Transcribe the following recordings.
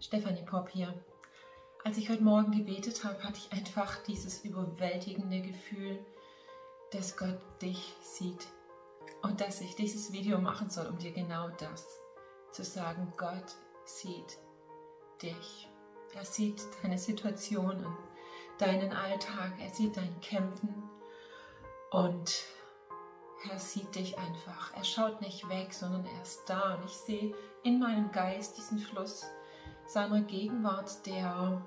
Stefanie Popp hier. Als ich heute Morgen gebetet habe, hatte ich einfach dieses überwältigende Gefühl, dass Gott dich sieht und dass ich dieses Video machen soll, um dir genau das zu sagen. Gott sieht dich. Er sieht deine Situation und deinen Alltag. Er sieht dein Kämpfen und er sieht dich einfach. Er schaut nicht weg, sondern er ist da. Und ich sehe in meinem Geist diesen Fluss seiner Gegenwart, der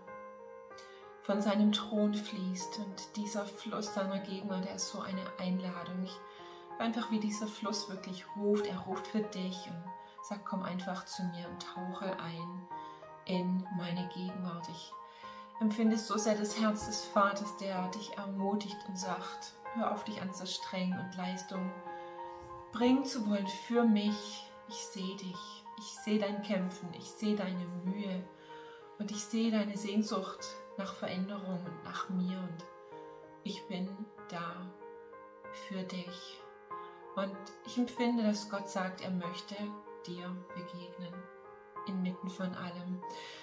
von seinem Thron fließt. Und dieser Fluss seiner Gegenwart, der ist so eine Einladung. Ich, einfach wie dieser Fluss wirklich ruft. Er ruft für dich und sagt, komm einfach zu mir und tauche ein in meine Gegenwart. Ich empfinde so sehr das Herz des Vaters, der dich ermutigt und sagt, hör auf dich an so streng und Leistung bringen zu wollen für mich. Ich sehe dich ich sehe dein Kämpfen, ich sehe deine Mühe und ich sehe deine Sehnsucht nach Veränderung und nach mir und ich bin da für dich. Und ich empfinde, dass Gott sagt, er möchte dir begegnen inmitten von allem.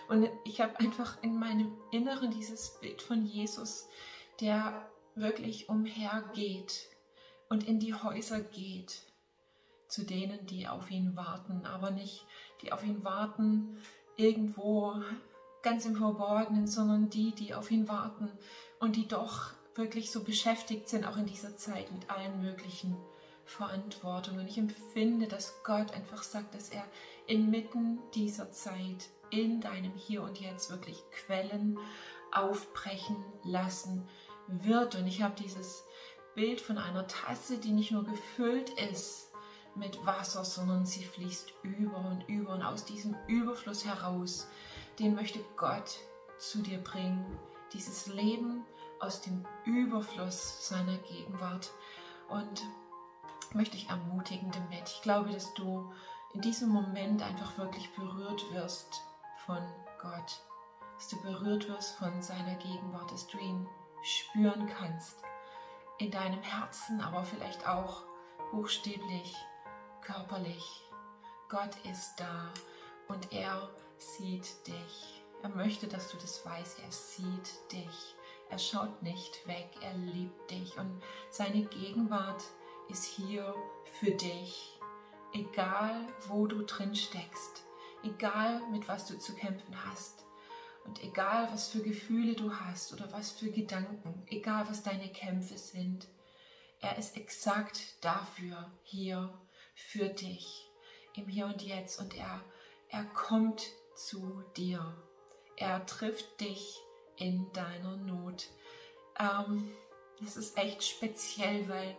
Und ich habe einfach in meinem Inneren dieses Bild von Jesus, der wirklich umhergeht und in die Häuser geht zu denen, die auf ihn warten, aber nicht die auf ihn warten irgendwo ganz im Verborgenen, sondern die, die auf ihn warten und die doch wirklich so beschäftigt sind, auch in dieser Zeit mit allen möglichen Verantwortungen. Ich empfinde, dass Gott einfach sagt, dass er inmitten dieser Zeit in deinem Hier und Jetzt wirklich Quellen aufbrechen lassen wird. Und ich habe dieses Bild von einer Tasse, die nicht nur gefüllt ist mit Wasser, sondern sie fließt über und über und aus diesem Überfluss heraus, den möchte Gott zu dir bringen. Dieses Leben aus dem Überfluss seiner Gegenwart. Und möchte ich ermutigen damit. Ich glaube, dass du in diesem Moment einfach wirklich berührt wirst von Gott. Dass du berührt wirst von seiner Gegenwart, dass du ihn spüren kannst. In deinem Herzen, aber vielleicht auch buchstäblich körperlich. Gott ist da und er sieht dich. Er möchte, dass du das weißt. Er sieht dich. Er schaut nicht weg. Er liebt dich und seine Gegenwart ist hier für dich. Egal, wo du drin steckst, egal, mit was du zu kämpfen hast und egal, was für Gefühle du hast oder was für Gedanken, egal, was deine Kämpfe sind, er ist exakt dafür hier für dich im Hier und Jetzt und er, er kommt zu dir. Er trifft dich in deiner Not. Ähm, das ist echt speziell, weil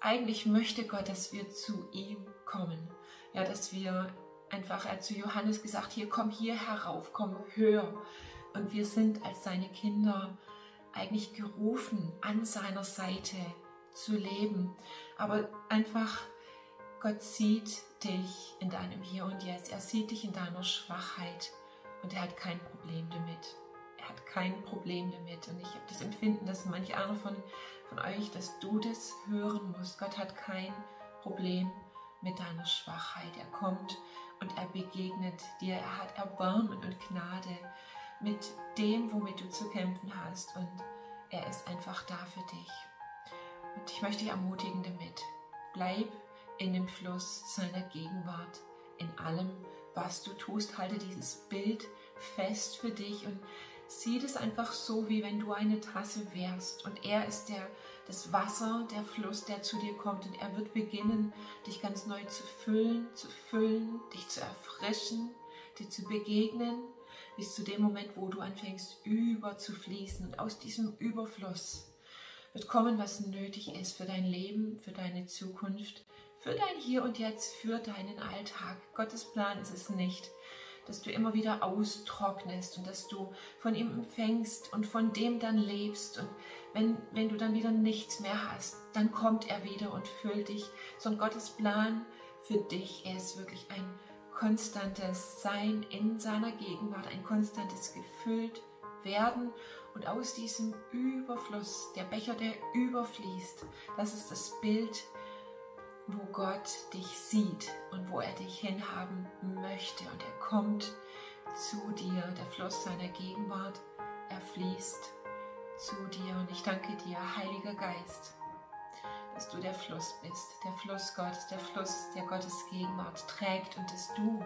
eigentlich möchte Gott, dass wir zu ihm kommen. Ja, dass wir einfach, er hat zu Johannes gesagt, hier komm hier herauf, komm höher. Und wir sind als seine Kinder eigentlich gerufen, an seiner Seite zu leben. Aber einfach Gott sieht dich in deinem Hier und Jetzt. Er sieht dich in deiner Schwachheit und er hat kein Problem damit. Er hat kein Problem damit. Und ich habe das Empfinden, dass manch einer von, von euch, dass du das hören musst. Gott hat kein Problem mit deiner Schwachheit. Er kommt und er begegnet dir. Er hat Erbarmen und Gnade mit dem, womit du zu kämpfen hast. Und er ist einfach da für dich. Und ich möchte dich ermutigen damit. Bleib in dem Fluss seiner Gegenwart, in allem, was du tust. Halte dieses Bild fest für dich und sieh es einfach so, wie wenn du eine Tasse wärst. Und er ist der, das Wasser, der Fluss, der zu dir kommt. Und er wird beginnen, dich ganz neu zu füllen, zu füllen, dich zu erfrischen, dir zu begegnen, bis zu dem Moment, wo du anfängst über zu fließen. Und aus diesem Überfluss wird kommen, was nötig ist für dein Leben, für deine Zukunft, für dein Hier und Jetzt, für deinen Alltag. Gottes Plan ist es nicht, dass du immer wieder austrocknest und dass du von ihm empfängst und von dem dann lebst. Und wenn, wenn du dann wieder nichts mehr hast, dann kommt er wieder und füllt dich. Sondern Gottes Plan für dich ist wirklich ein konstantes Sein in seiner Gegenwart, ein konstantes gefüllt werden und aus diesem Überfluss, der Becher, der überfließt, das ist das Bild, wo Gott dich sieht und wo er dich hinhaben möchte. Und er kommt zu dir, der Fluss seiner Gegenwart, er fließt zu dir. Und ich danke dir, Heiliger Geist, dass du der Fluss bist, der Fluss Gottes, der Fluss, der Gottes Gegenwart trägt und dass du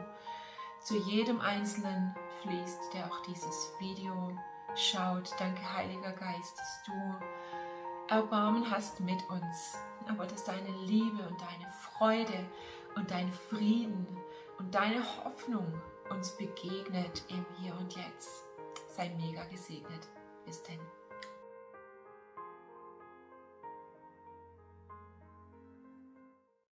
zu jedem Einzelnen fließt, der auch dieses Video schaut. Danke, Heiliger Geist, dass du Erbarmen hast mit uns, aber dass deine Liebe und deine Freude und dein Frieden und deine Hoffnung uns begegnet im Hier und Jetzt. Sei mega gesegnet. Bis denn.